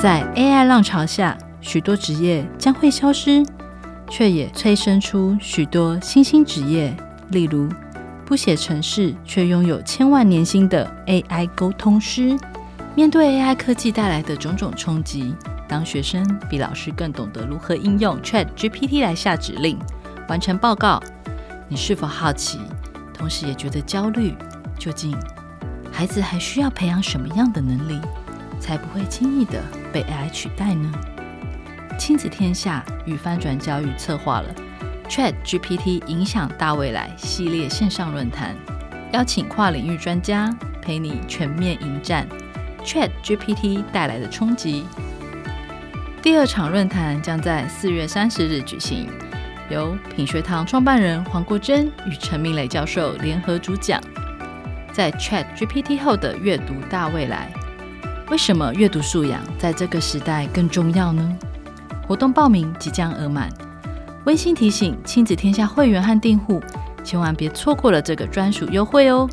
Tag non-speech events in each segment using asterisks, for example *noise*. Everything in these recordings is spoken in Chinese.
在 AI 浪潮下，许多职业将会消失，却也催生出许多新兴职业，例如不写程式却拥有千万年薪的 AI 沟通师。面对 AI 科技带来的种种冲击，当学生比老师更懂得如何应用 ChatGPT 来下指令、完成报告，你是否好奇，同时也觉得焦虑？究竟孩子还需要培养什么样的能力，才不会轻易的被 AI 取代呢？亲子天下与翻转教育策划了 ChatGPT 影响大未来系列线上论坛，邀请跨领域专家陪你全面迎战。ChatGPT 带来的冲击。第二场论坛将在四月三十日举行，由品学堂创办人黄国珍与陈明磊教授联合主讲。在 ChatGPT 后的阅读大未来，为什么阅读素养在这个时代更重要呢？活动报名即将额满，温馨提醒亲子天下会员和订户，千万别错过了这个专属优惠哦！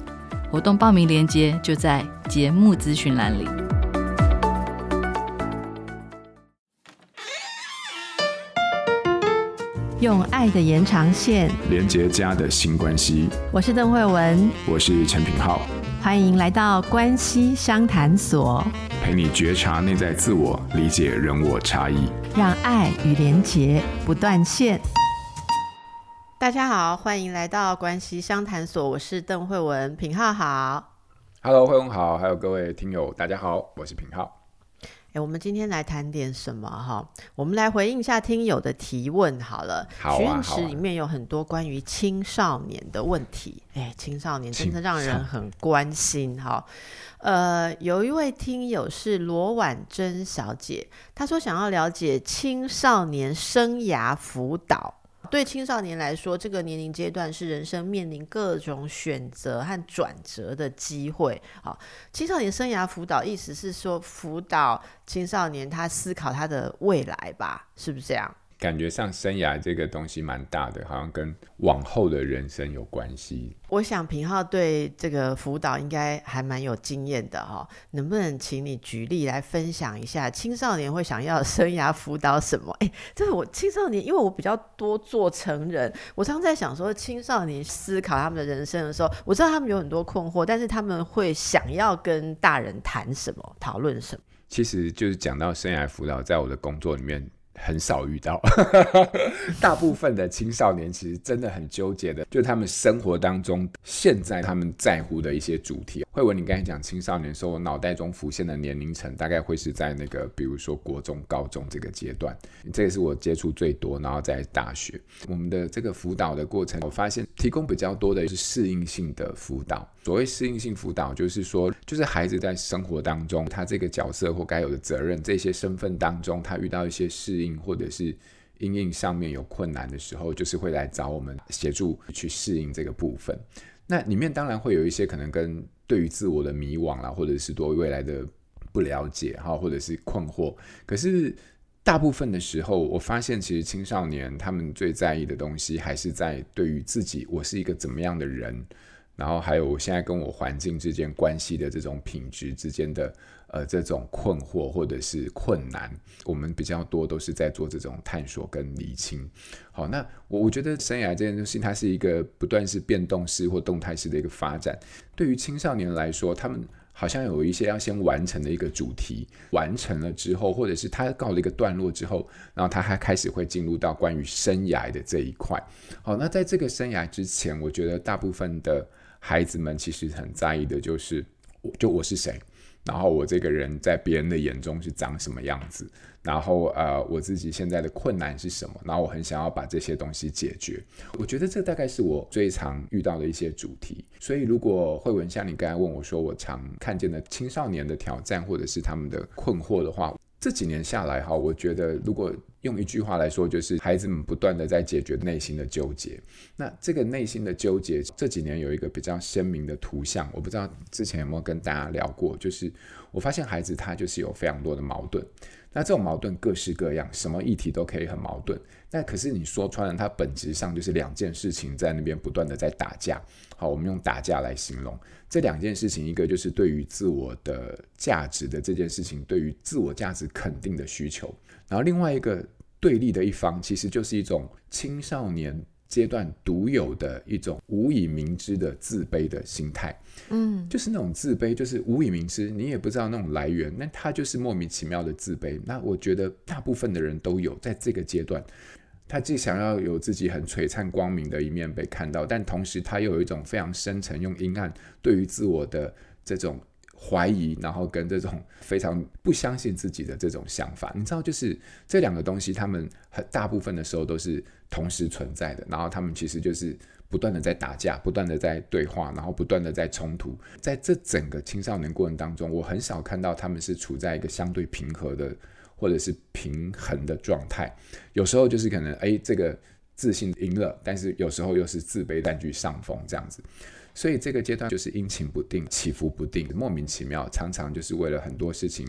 活动报名链接就在节目资讯栏里。用爱的延长线连接家的新关系。我是邓慧文，我是陈品皓，欢迎来到关系商谈所，陪你觉察内在自我，理解人我差异，让爱与连结不断线。大家好，欢迎来到关系商谈所，我是邓慧文，品浩好，Hello，慧文好，还有各位听友，大家好，我是品皓。哎，我们今天来谈点什么哈？我们来回应一下听友的提问好了。好啊，许愿池里面有很多关于青少年的问题，哎，青少年真的让人很关心哈。呃，有一位听友是罗婉珍小姐，她说想要了解青少年生涯辅导。对青少年来说，这个年龄阶段是人生面临各种选择和转折的机会。好，青少年生涯辅导意思是说辅导青少年他思考他的未来吧，是不是这样？感觉上生涯这个东西蛮大的，好像跟往后的人生有关系。我想平浩对这个辅导应该还蛮有经验的哈，能不能请你举例来分享一下青少年会想要生涯辅导什么？哎，这是我青少年，因为我比较多做成人，我常常在想说青少年思考他们的人生的时候，我知道他们有很多困惑，但是他们会想要跟大人谈什么，讨论什么？其实就是讲到生涯辅导，在我的工作里面。很少遇到，*laughs* 大部分的青少年其实真的很纠结的，就他们生活当中现在他们在乎的一些主题。慧文，你刚才讲青少年的时候，我脑袋中浮现的年龄层大概会是在那个，比如说国中、高中这个阶段，这个是我接触最多，然后在大学，我们的这个辅导的过程，我发现提供比较多的是适应性的辅导。所谓适应性辅导，就是说，就是孩子在生活当中，他这个角色或该有的责任，这些身份当中，他遇到一些适应或者是因应上面有困难的时候，就是会来找我们协助去适应这个部分。那里面当然会有一些可能跟对于自我的迷惘啦，或者是对未来的不了解哈，或者是困惑。可是大部分的时候，我发现其实青少年他们最在意的东西，还是在对于自己，我是一个怎么样的人。然后还有我现在跟我环境之间关系的这种品质之间的呃这种困惑或者是困难，我们比较多都是在做这种探索跟厘清。好，那我我觉得生涯这件事情，它是一个不断是变动式或动态式的一个发展。对于青少年来说，他们好像有一些要先完成的一个主题，完成了之后，或者是他告了一个段落之后，然后他还开始会进入到关于生涯的这一块。好，那在这个生涯之前，我觉得大部分的。孩子们其实很在意的就是，我就我是谁，然后我这个人在别人的眼中是长什么样子，然后呃我自己现在的困难是什么，然后我很想要把这些东西解决。我觉得这大概是我最常遇到的一些主题。所以如果惠文像你刚才问我说，我常看见的青少年的挑战或者是他们的困惑的话，这几年下来哈，我觉得如果用一句话来说，就是孩子们不断的在解决内心的纠结。那这个内心的纠结，这几年有一个比较鲜明的图像，我不知道之前有没有跟大家聊过，就是我发现孩子他就是有非常多的矛盾。那这种矛盾各式各样，什么议题都可以很矛盾。那可是你说穿了，它本质上就是两件事情在那边不断的在打架。好，我们用打架来形容这两件事情，一个就是对于自我的价值的这件事情，对于自我价值肯定的需求，然后另外一个。对立的一方，其实就是一种青少年阶段独有的一种无以明知的自卑的心态。嗯，就是那种自卑，就是无以明知，你也不知道那种来源，那他就是莫名其妙的自卑。那我觉得大部分的人都有，在这个阶段，他既想要有自己很璀璨光明的一面被看到，但同时他又有一种非常深沉、用阴暗对于自我的这种。怀疑，然后跟这种非常不相信自己的这种想法，你知道，就是这两个东西，他们很大部分的时候都是同时存在的。然后他们其实就是不断的在打架，不断的在对话，然后不断的在冲突。在这整个青少年过程当中，我很少看到他们是处在一个相对平和的或者是平衡的状态。有时候就是可能，哎，这个自信赢了，但是有时候又是自卑占据上风这样子。所以这个阶段就是阴晴不定、起伏不定、莫名其妙，常常就是为了很多事情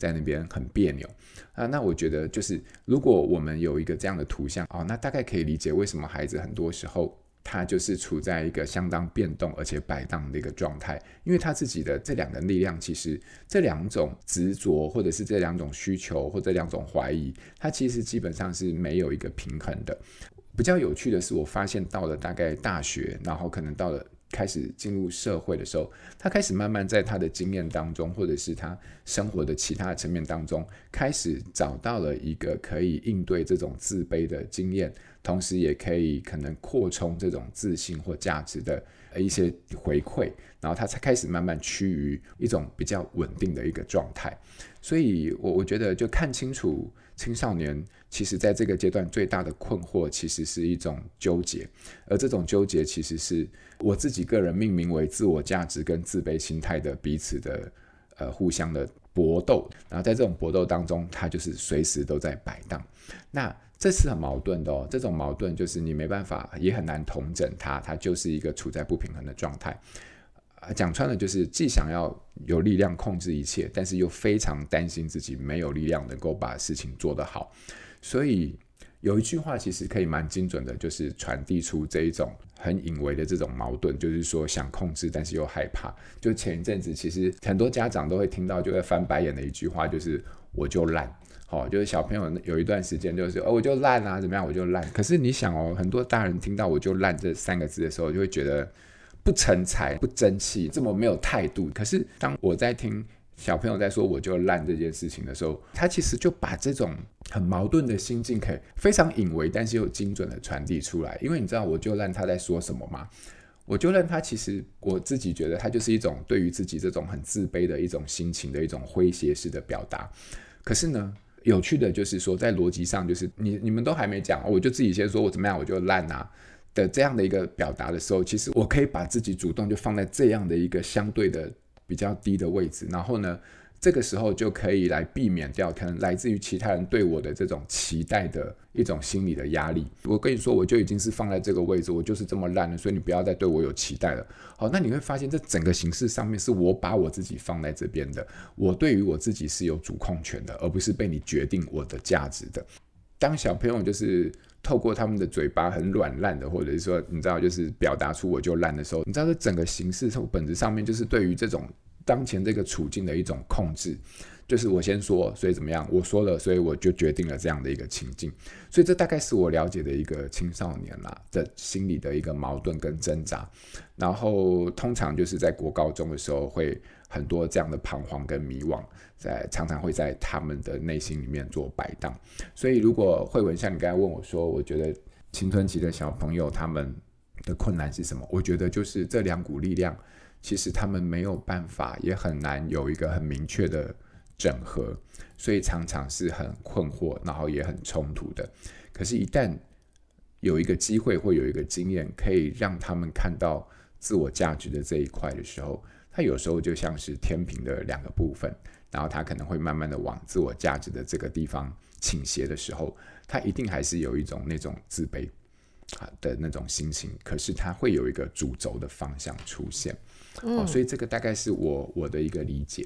在那边很别扭啊。那我觉得就是，如果我们有一个这样的图像哦，那大概可以理解为什么孩子很多时候他就是处在一个相当变动而且摆荡的一个状态，因为他自己的这两个力量，其实这两种执着或者是这两种需求或者两种怀疑，他其实基本上是没有一个平衡的。比较有趣的是，我发现到了大概大学，然后可能到了。开始进入社会的时候，他开始慢慢在他的经验当中，或者是他生活的其他层面当中，开始找到了一个可以应对这种自卑的经验，同时也可以可能扩充这种自信或价值的一些回馈，然后他才开始慢慢趋于一种比较稳定的一个状态。所以，我我觉得就看清楚。青少年其实在这个阶段最大的困惑，其实是一种纠结，而这种纠结其实是我自己个人命名为自我价值跟自卑心态的彼此的呃互相的搏斗，然后在这种搏斗当中，它就是随时都在摆荡。那这是很矛盾的哦，这种矛盾就是你没办法，也很难统整它，它就是一个处在不平衡的状态。讲穿了就是既想要有力量控制一切，但是又非常担心自己没有力量能够把事情做得好。所以有一句话其实可以蛮精准的，就是传递出这一种很隐微的这种矛盾，就是说想控制，但是又害怕。就前一阵子，其实很多家长都会听到就会翻白眼的一句话，就是我就烂。好，就是小朋友有一段时间就是哦，我就烂啊，怎么样，我就烂。可是你想哦，很多大人听到我就烂这三个字的时候，就会觉得。不成才，不争气，这么没有态度。可是当我在听小朋友在说“我就烂”这件事情的时候，他其实就把这种很矛盾的心境，可以非常隐微，但是又精准的传递出来。因为你知道“我就烂”他在说什么吗？“我就烂”他其实我自己觉得，他就是一种对于自己这种很自卑的一种心情的一种诙谐式的表达。可是呢，有趣的就是说，在逻辑上，就是你你们都还没讲，我就自己先说我怎么样，我就烂啊。的这样的一个表达的时候，其实我可以把自己主动就放在这样的一个相对的比较低的位置，然后呢，这个时候就可以来避免掉可能来自于其他人对我的这种期待的一种心理的压力。我跟你说，我就已经是放在这个位置，我就是这么烂了，所以你不要再对我有期待了。好，那你会发现，这整个形式上面是我把我自己放在这边的，我对于我自己是有主控权的，而不是被你决定我的价值的。当小朋友就是。透过他们的嘴巴很软烂的，或者是说，你知道，就是表达出我就烂的时候，你知道，这整个形式从本质上面就是对于这种当前这个处境的一种控制，就是我先说，所以怎么样？我说了，所以我就决定了这样的一个情境。所以这大概是我了解的一个青少年啦的心理的一个矛盾跟挣扎。然后通常就是在国高中的时候会很多这样的彷徨跟迷惘。在常常会在他们的内心里面做摆荡，所以如果慧文像你刚才问我说，我觉得青春期的小朋友他们的困难是什么？我觉得就是这两股力量，其实他们没有办法，也很难有一个很明确的整合，所以常常是很困惑，然后也很冲突的。可是，一旦有一个机会或有一个经验，可以让他们看到自我价值的这一块的时候，他有时候就像是天平的两个部分。然后他可能会慢慢的往自我价值的这个地方倾斜的时候，他一定还是有一种那种自卑啊的那种心情，可是他会有一个主轴的方向出现。嗯、哦，所以这个大概是我我的一个理解。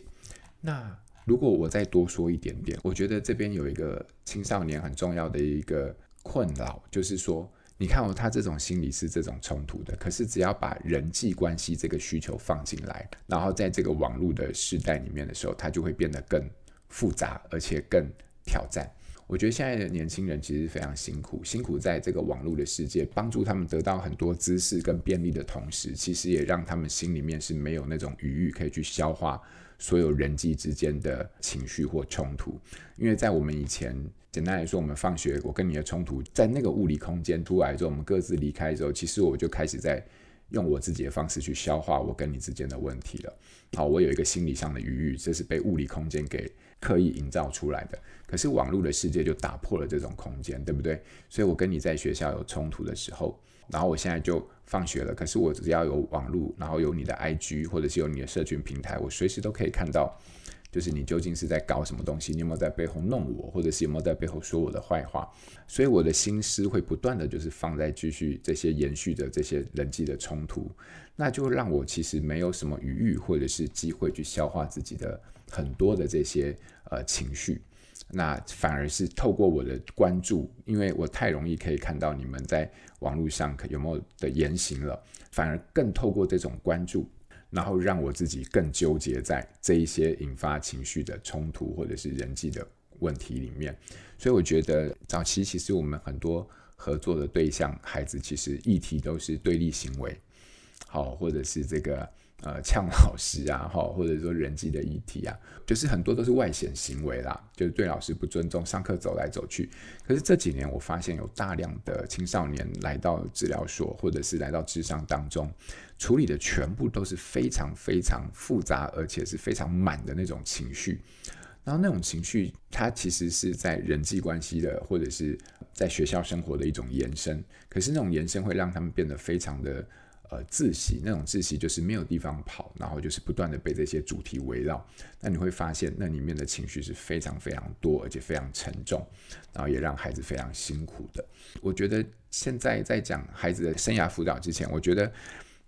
那如果我再多说一点点，我觉得这边有一个青少年很重要的一个困扰，就是说，你看哦，他这种心理是这种冲突的，可是只要把人际关系这个需求放进来，然后在这个网络的时代里面的时候，它就会变得更复杂，而且更挑战。我觉得现在的年轻人其实非常辛苦，辛苦在这个网络的世界，帮助他们得到很多知识跟便利的同时，其实也让他们心里面是没有那种余裕可以去消化所有人际之间的情绪或冲突。因为在我们以前，简单来说，我们放学，我跟你的冲突，在那个物理空间出来之后，我们各自离开之后，其实我就开始在用我自己的方式去消化我跟你之间的问题了。好，我有一个心理上的余裕，这是被物理空间给刻意营造出来的。可是网络的世界就打破了这种空间，对不对？所以我跟你在学校有冲突的时候，然后我现在就放学了。可是我只要有网络，然后有你的 IG 或者是有你的社群平台，我随时都可以看到，就是你究竟是在搞什么东西，你有没有在背后弄我，或者是有没有在背后说我的坏话？所以我的心思会不断的就是放在继续这些延续的这些人际的冲突，那就让我其实没有什么余裕或者是机会去消化自己的很多的这些呃情绪。那反而是透过我的关注，因为我太容易可以看到你们在网络上有没有的言行了，反而更透过这种关注，然后让我自己更纠结在这一些引发情绪的冲突或者是人际的问题里面。所以我觉得早期其实我们很多合作的对象孩子，其实议题都是对立行为，好，或者是这个。呃，呛老师啊，哈，或者说人际的议题啊，就是很多都是外显行为啦，就是对老师不尊重，上课走来走去。可是这几年我发现有大量的青少年来到治疗所，或者是来到智商当中，处理的全部都是非常非常复杂，而且是非常满的那种情绪。然后那种情绪，它其实是在人际关系的，或者是在学校生活的一种延伸。可是那种延伸会让他们变得非常的。呃，窒息那种窒息就是没有地方跑，然后就是不断的被这些主题围绕。那你会发现，那里面的情绪是非常非常多，而且非常沉重，然后也让孩子非常辛苦的。我觉得现在在讲孩子的生涯辅导之前，我觉得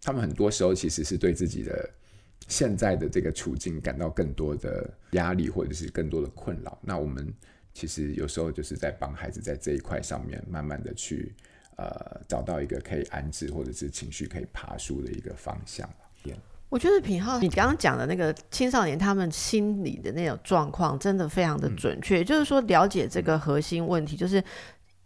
他们很多时候其实是对自己的现在的这个处境感到更多的压力，或者是更多的困扰。那我们其实有时候就是在帮孩子在这一块上面慢慢的去。呃，找到一个可以安置或者是情绪可以爬树的一个方向。我觉得品浩，你刚刚讲的那个青少年他们心理的那种状况，真的非常的准确。嗯、就是说，了解这个核心问题，就是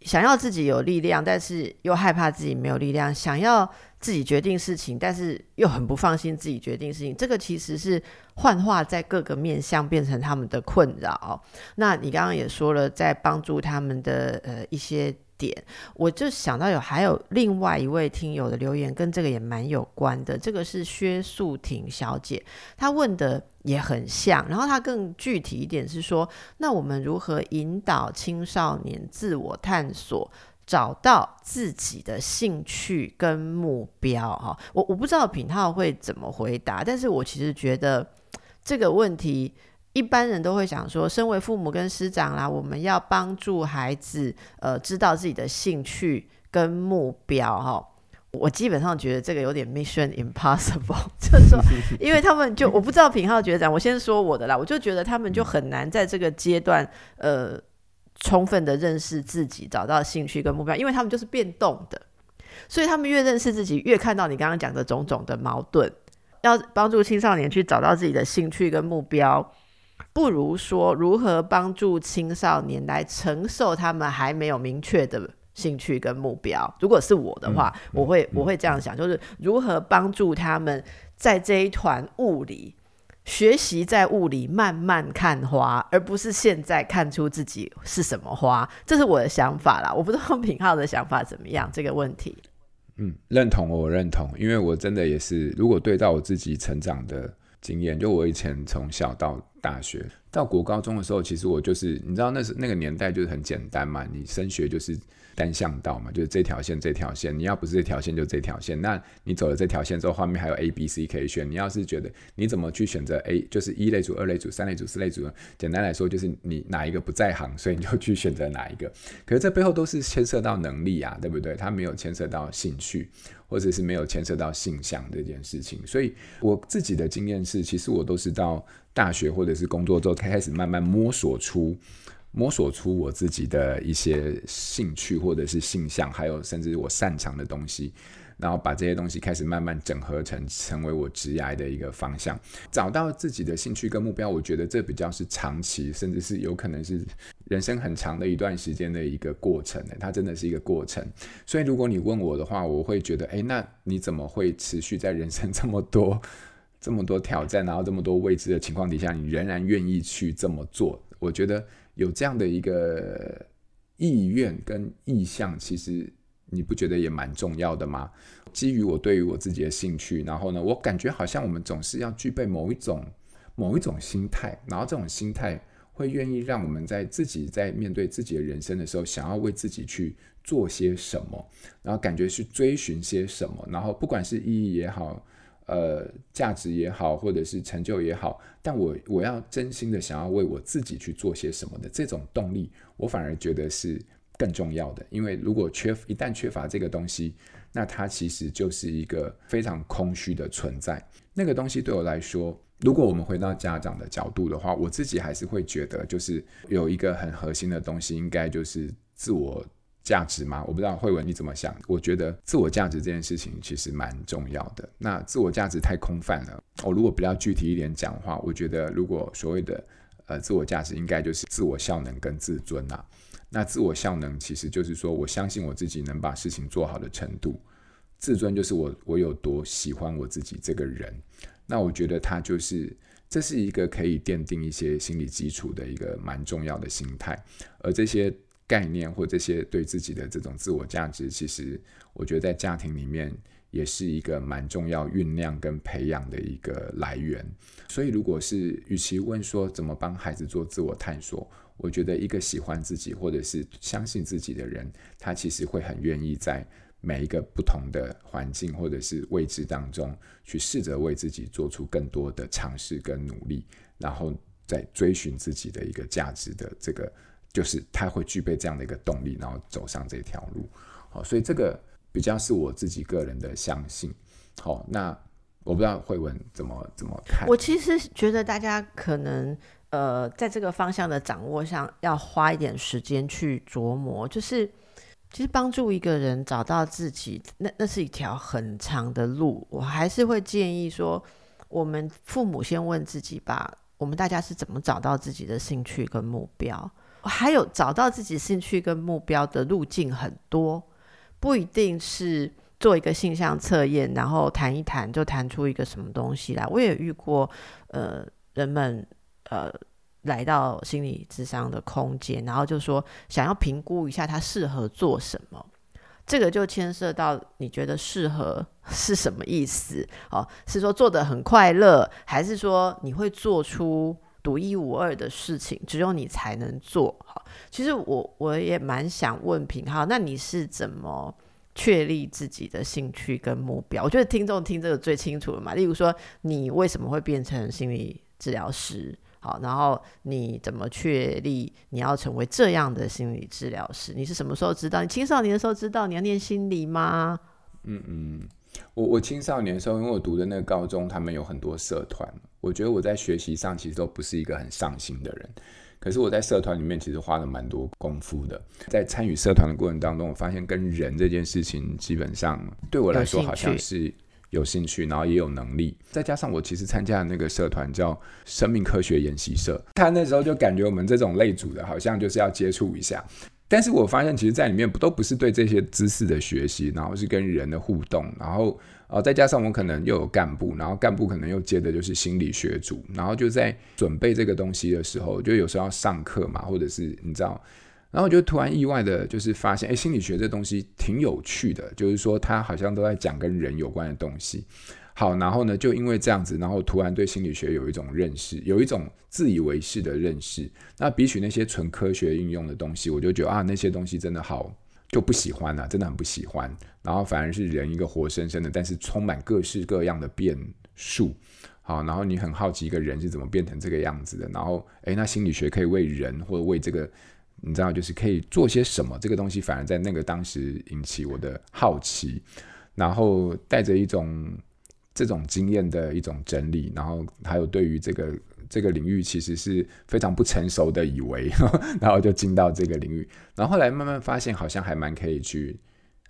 想要自己有力量，但是又害怕自己没有力量；想要自己决定事情，但是又很不放心自己决定事情。这个其实是幻化在各个面向，变成他们的困扰。那你刚刚也说了，在帮助他们的呃一些。点，我就想到有还有另外一位听友的留言，跟这个也蛮有关的。这个是薛素婷小姐，她问的也很像，然后她更具体一点是说，那我们如何引导青少年自我探索，找到自己的兴趣跟目标？哈，我我不知道品浩会怎么回答，但是我其实觉得这个问题。一般人都会想说，身为父母跟师长啦，我们要帮助孩子，呃，知道自己的兴趣跟目标哈。我基本上觉得这个有点 Mission Impossible，*laughs* 就是说，*laughs* 因为他们就我不知道品浩觉长，我先说我的啦，我就觉得他们就很难在这个阶段，呃，充分的认识自己，找到兴趣跟目标，因为他们就是变动的，所以他们越认识自己，越看到你刚刚讲的种种的矛盾。要帮助青少年去找到自己的兴趣跟目标。不如说如何帮助青少年来承受他们还没有明确的兴趣跟目标。如果是我的话，嗯、我会我会这样想，就是如何帮助他们在这一团雾里学习，在雾里慢慢看花，而不是现在看出自己是什么花。这是我的想法啦，我不知道品浩的想法怎么样？这个问题，嗯，认同，我认同，因为我真的也是，如果对照我自己成长的经验，就我以前从小到大学。到国高中的时候，其实我就是你知道，那是那个年代就是很简单嘛，你升学就是。单向道嘛，就是这条线，这条线。你要不是这条线，就这条线。那你走了这条线之后，后面还有 A、B、C 可以选。你要是觉得你怎么去选择 A，就是一类组、二类组、三类组、四类组呢。简单来说，就是你哪一个不在行，所以你就去选择哪一个。可是这背后都是牵涉到能力啊，对不对？它没有牵涉到兴趣，或者是没有牵涉到性向这件事情。所以我自己的经验是，其实我都是到大学或者是工作之后，开始慢慢摸索出。摸索出我自己的一些兴趣或者是性向，还有甚至我擅长的东西，然后把这些东西开始慢慢整合成成为我职业的一个方向。找到自己的兴趣跟目标，我觉得这比较是长期，甚至是有可能是人生很长的一段时间的一个过程。它真的是一个过程。所以如果你问我的话，我会觉得，诶，那你怎么会持续在人生这么多 *laughs* 这么多挑战，然后这么多未知的情况底下，你仍然愿意去这么做？我觉得。有这样的一个意愿跟意向，其实你不觉得也蛮重要的吗？基于我对于我自己的兴趣，然后呢，我感觉好像我们总是要具备某一种某一种心态，然后这种心态会愿意让我们在自己在面对自己的人生的时候，想要为自己去做些什么，然后感觉去追寻些什么，然后不管是意义也好。呃，价值也好，或者是成就也好，但我我要真心的想要为我自己去做些什么的这种动力，我反而觉得是更重要的。因为如果缺一旦缺乏这个东西，那它其实就是一个非常空虚的存在。那个东西对我来说，如果我们回到家长的角度的话，我自己还是会觉得，就是有一个很核心的东西，应该就是自我。价值吗？我不知道慧文你怎么想。我觉得自我价值这件事情其实蛮重要的。那自我价值太空泛了。我如果比较具体一点讲的话，我觉得如果所谓的呃自我价值，应该就是自我效能跟自尊呐。那自我效能其实就是说我相信我自己能把事情做好的程度。自尊就是我我有多喜欢我自己这个人。那我觉得它就是这是一个可以奠定一些心理基础的一个蛮重要的心态，而这些。概念或这些对自己的这种自我价值，其实我觉得在家庭里面也是一个蛮重要酝酿跟培养的一个来源。所以，如果是与其问说怎么帮孩子做自我探索，我觉得一个喜欢自己或者是相信自己的人，他其实会很愿意在每一个不同的环境或者是位置当中，去试着为自己做出更多的尝试跟努力，然后再追寻自己的一个价值的这个。就是他会具备这样的一个动力，然后走上这条路。好，所以这个比较是我自己个人的相信。好，那我不知道慧文怎么怎么看。我其实觉得大家可能呃，在这个方向的掌握上，要花一点时间去琢磨。就是其实帮助一个人找到自己，那那是一条很长的路。我还是会建议说，我们父母先问自己吧：我们大家是怎么找到自己的兴趣跟目标？还有找到自己兴趣跟目标的路径很多，不一定是做一个性向测验，然后谈一谈就谈出一个什么东西来。我也遇过，呃，人们呃来到心理智商的空间，然后就说想要评估一下他适合做什么，这个就牵涉到你觉得适合是什么意思？哦，*laughs* 是说做得很快乐，还是说你会做出？独一无二的事情，只有你才能做。好，其实我我也蛮想问品皓，那你是怎么确立自己的兴趣跟目标？我觉得听众听这个最清楚了嘛。例如说，你为什么会变成心理治疗师？好，然后你怎么确立你要成为这样的心理治疗师？你是什么时候知道？你青少年的时候知道你要念心理吗？嗯嗯。我我青少年的时候，因为我读的那个高中，他们有很多社团。我觉得我在学习上其实都不是一个很上心的人，可是我在社团里面其实花了蛮多功夫的。在参与社团的过程当中，我发现跟人这件事情，基本上对我来说好像是有兴趣，然后也有能力。再加上我其实参加的那个社团叫生命科学研习社，他那时候就感觉我们这种类组的，好像就是要接触一下。但是我发现，其实，在里面不都不是对这些知识的学习，然后是跟人的互动，然后，呃，再加上我可能又有干部，然后干部可能又接的就是心理学组，然后就在准备这个东西的时候，就有时候要上课嘛，或者是你知道，然后我就突然意外的，就是发现，哎，心理学这东西挺有趣的，就是说它好像都在讲跟人有关的东西。好，然后呢，就因为这样子，然后突然对心理学有一种认识，有一种自以为是的认识。那比起那些纯科学应用的东西，我就觉得啊，那些东西真的好就不喜欢啊，真的很不喜欢。然后反而是人一个活生生的，但是充满各式各样的变数。好，然后你很好奇一个人是怎么变成这个样子的。然后，诶，那心理学可以为人或者为这个，你知道，就是可以做些什么？这个东西反而在那个当时引起我的好奇，然后带着一种。这种经验的一种整理，然后还有对于这个这个领域其实是非常不成熟的以为，*laughs* 然后就进到这个领域，然后后来慢慢发现好像还蛮可以去，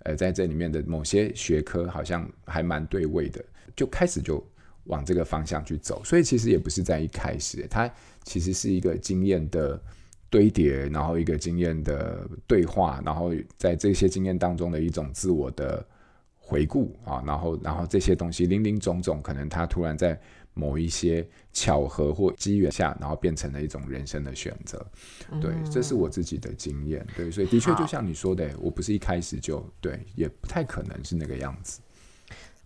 呃，在这里面的某些学科好像还蛮对位的，就开始就往这个方向去走。所以其实也不是在一开始，它其实是一个经验的堆叠，然后一个经验的对话，然后在这些经验当中的一种自我的。回顾啊，然后，然后这些东西零零总总，可能他突然在某一些巧合或机缘下，然后变成了一种人生的选择。对，嗯、这是我自己的经验。对，所以的确就像你说的，我不是一开始就对，也不太可能是那个样子。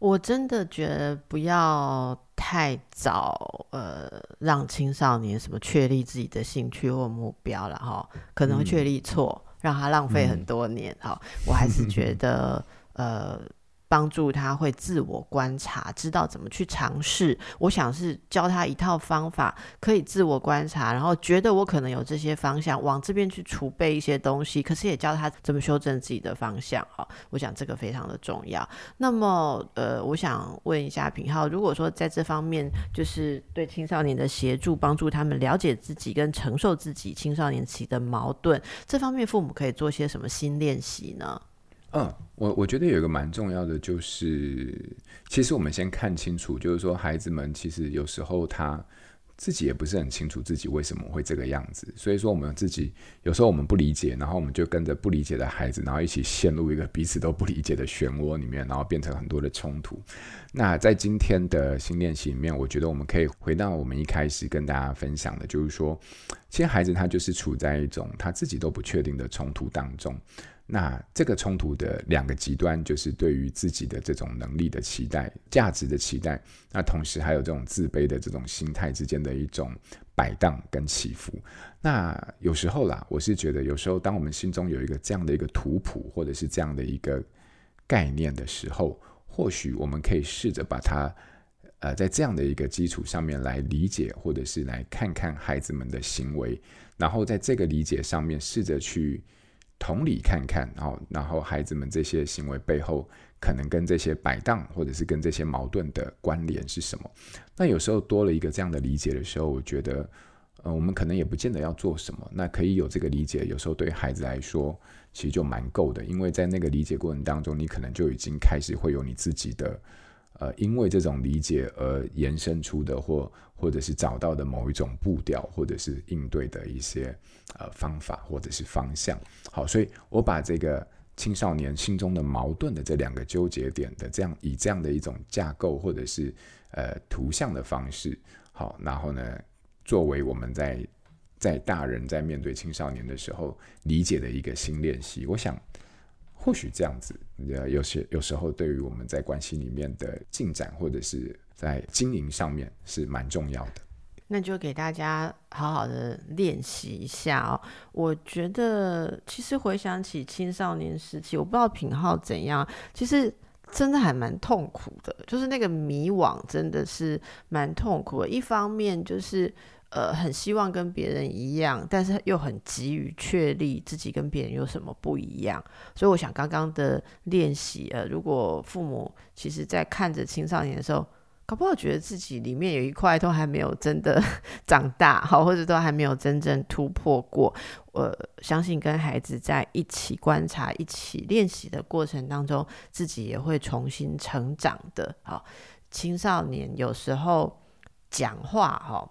我真的觉得不要太早，呃，让青少年什么确立自己的兴趣或目标了哈，可能会确立错，嗯、让他浪费很多年。哈、嗯，我还是觉得，呃。帮助他会自我观察，知道怎么去尝试。我想是教他一套方法，可以自我观察，然后觉得我可能有这些方向，往这边去储备一些东西。可是也教他怎么修正自己的方向。哈，我想这个非常的重要。那么，呃，我想问一下品浩，如果说在这方面，就是对青少年的协助，帮助他们了解自己跟承受自己青少年期的矛盾，这方面父母可以做些什么新练习呢？嗯，我我觉得有一个蛮重要的，就是其实我们先看清楚，就是说孩子们其实有时候他自己也不是很清楚自己为什么会这个样子，所以说我们自己有时候我们不理解，然后我们就跟着不理解的孩子，然后一起陷入一个彼此都不理解的漩涡里面，然后变成很多的冲突。那在今天的新练习里面，我觉得我们可以回到我们一开始跟大家分享的，就是说，其实孩子他就是处在一种他自己都不确定的冲突当中。那这个冲突的两个极端，就是对于自己的这种能力的期待、价值的期待，那同时还有这种自卑的这种心态之间的一种摆荡跟起伏。那有时候啦，我是觉得有时候当我们心中有一个这样的一个图谱，或者是这样的一个概念的时候，或许我们可以试着把它，呃，在这样的一个基础上面来理解，或者是来看看孩子们的行为，然后在这个理解上面试着去。同理看看，然后，然后孩子们这些行为背后，可能跟这些摆荡，或者是跟这些矛盾的关联是什么？那有时候多了一个这样的理解的时候，我觉得，呃，我们可能也不见得要做什么。那可以有这个理解，有时候对孩子来说，其实就蛮够的，因为在那个理解过程当中，你可能就已经开始会有你自己的。呃，因为这种理解而延伸出的，或或者是找到的某一种步调，或者是应对的一些呃方法，或者是方向。好，所以我把这个青少年心中的矛盾的这两个纠结点的这样以这样的一种架构，或者是呃图像的方式，好，然后呢，作为我们在在大人在面对青少年的时候理解的一个新练习，我想。或许这样子，有些有时候对于我们在关系里面的进展，或者是在经营上面是蛮重要的。那就给大家好好的练习一下哦。我觉得其实回想起青少年时期，我不知道品皓怎样，其实真的还蛮痛苦的，就是那个迷惘真的是蛮痛苦的。一方面就是。呃，很希望跟别人一样，但是又很急于确立自己跟别人有什么不一样。所以，我想刚刚的练习，呃，如果父母其实在看着青少年的时候，搞不好觉得自己里面有一块都还没有真的 *laughs* 长大，好，或者都还没有真正突破过。我、相信跟孩子在一起观察、一起练习的过程当中，自己也会重新成长的。好，青少年有时候讲话，哈。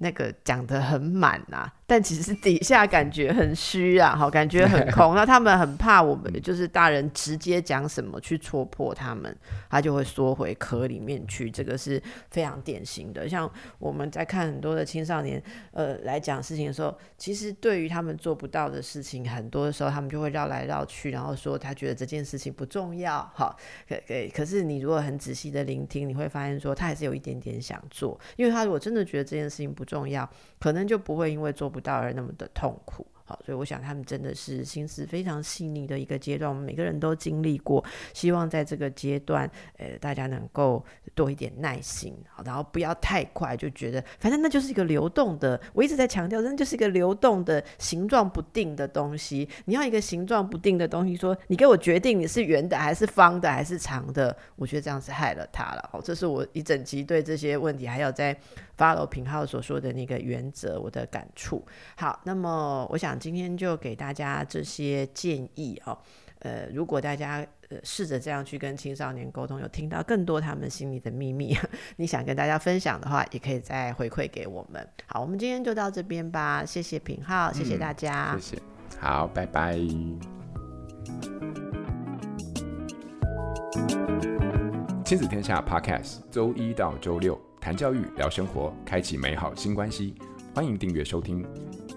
那个讲得很满啊，但其实底下感觉很虚啊，好，感觉很空。*laughs* 那他们很怕我们，就是大人直接讲什么去戳破他们，他就会缩回壳里面去。这个是非常典型的。像我们在看很多的青少年，呃，来讲事情的时候，其实对于他们做不到的事情，很多的时候他们就会绕来绕去，然后说他觉得这件事情不重要。好，可可，可是你如果很仔细的聆听，你会发现说他还是有一点点想做，因为他如果真的觉得这件事情不重要，可能就不会因为做不到而那么的痛苦。所以我想他们真的是心思非常细腻的一个阶段，我们每个人都经历过。希望在这个阶段，呃，大家能够多一点耐心，好，然后不要太快就觉得，反正那就是一个流动的。我一直在强调，那就是一个流动的、形状不定的东西。你要一个形状不定的东西，说你给我决定你是圆的还是方的还是长的，我觉得这样是害了他了。好，这是我一整集对这些问题还有在 follow 品皓所说的那个原则，我的感触。好，那么我想今天就给大家这些建议哦。呃，如果大家呃试着这样去跟青少年沟通，有听到更多他们心里的秘密，*laughs* 你想跟大家分享的话，也可以再回馈给我们。好，我们今天就到这边吧。谢谢品浩，谢谢大家。嗯，谢谢。好，拜拜。亲子天下 Podcast，周一到周六。谈教育，聊生活，开启美好新关系。欢迎订阅收听